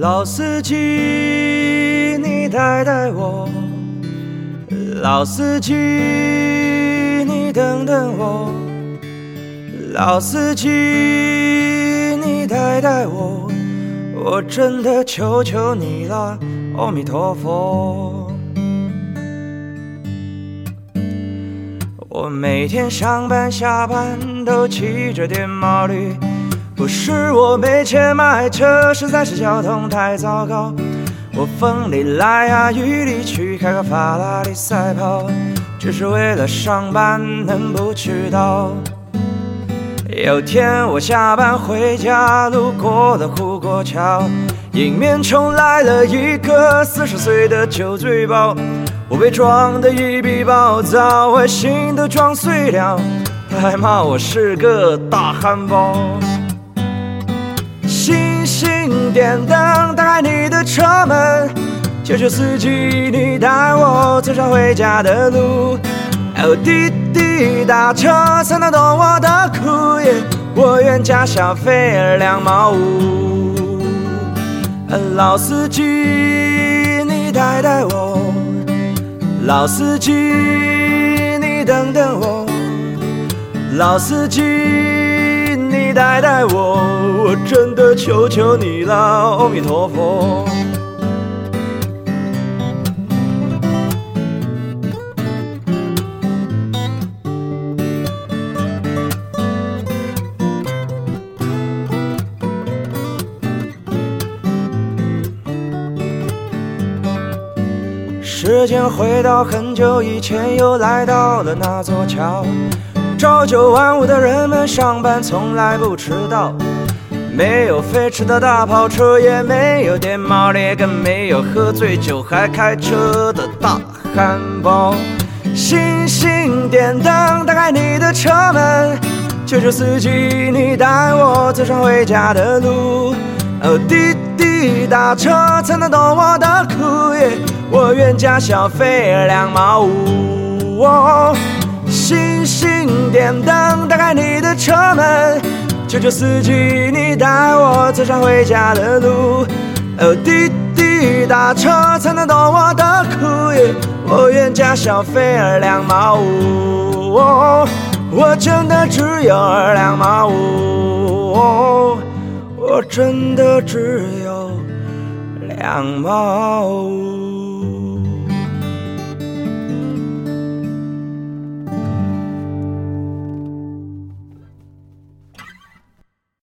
老司机，你带带我。老司机，你等等我。老司机，你带带我。我真的求求你了，阿弥陀佛。我每天上班下班都骑着电毛驴。不是我没钱买车，实在是交通太糟糕。我风里来呀雨里去，开个法拉利赛跑，只是为了上班能不迟到。有天我下班回家，路过了护国桥，迎面冲来了一个四十岁的酒醉包，我被撞得一笔暴躁，我心都撞碎了，他还骂我是个大憨包。星星点灯，打开你的车门，求求司机你带我走上回家的路。哦，滴滴打车才能懂我的苦，我愿加小费两毛五。老司机你带带我，老司机你等等我，老司机。你带带我，我真的求求你了，阿弥陀佛。时间回到很久以前，又来到了那座桥。朝九晚五的人们上班从来不迟到，没有飞驰的大跑车，也没有电毛驴，更没有喝醉酒还开车的大汉堡。星星点灯，打开你的车门，求求司机你带我走上回家的路。哦，滴滴打车才能懂我的苦，我愿加小费两毛五。哦星星点灯，打开你的车门，求求司机你带我走上回家的路。滴滴打车才能懂我的苦，我愿加小费二两毛五。我真的只有二两毛五，我真的只有两毛五。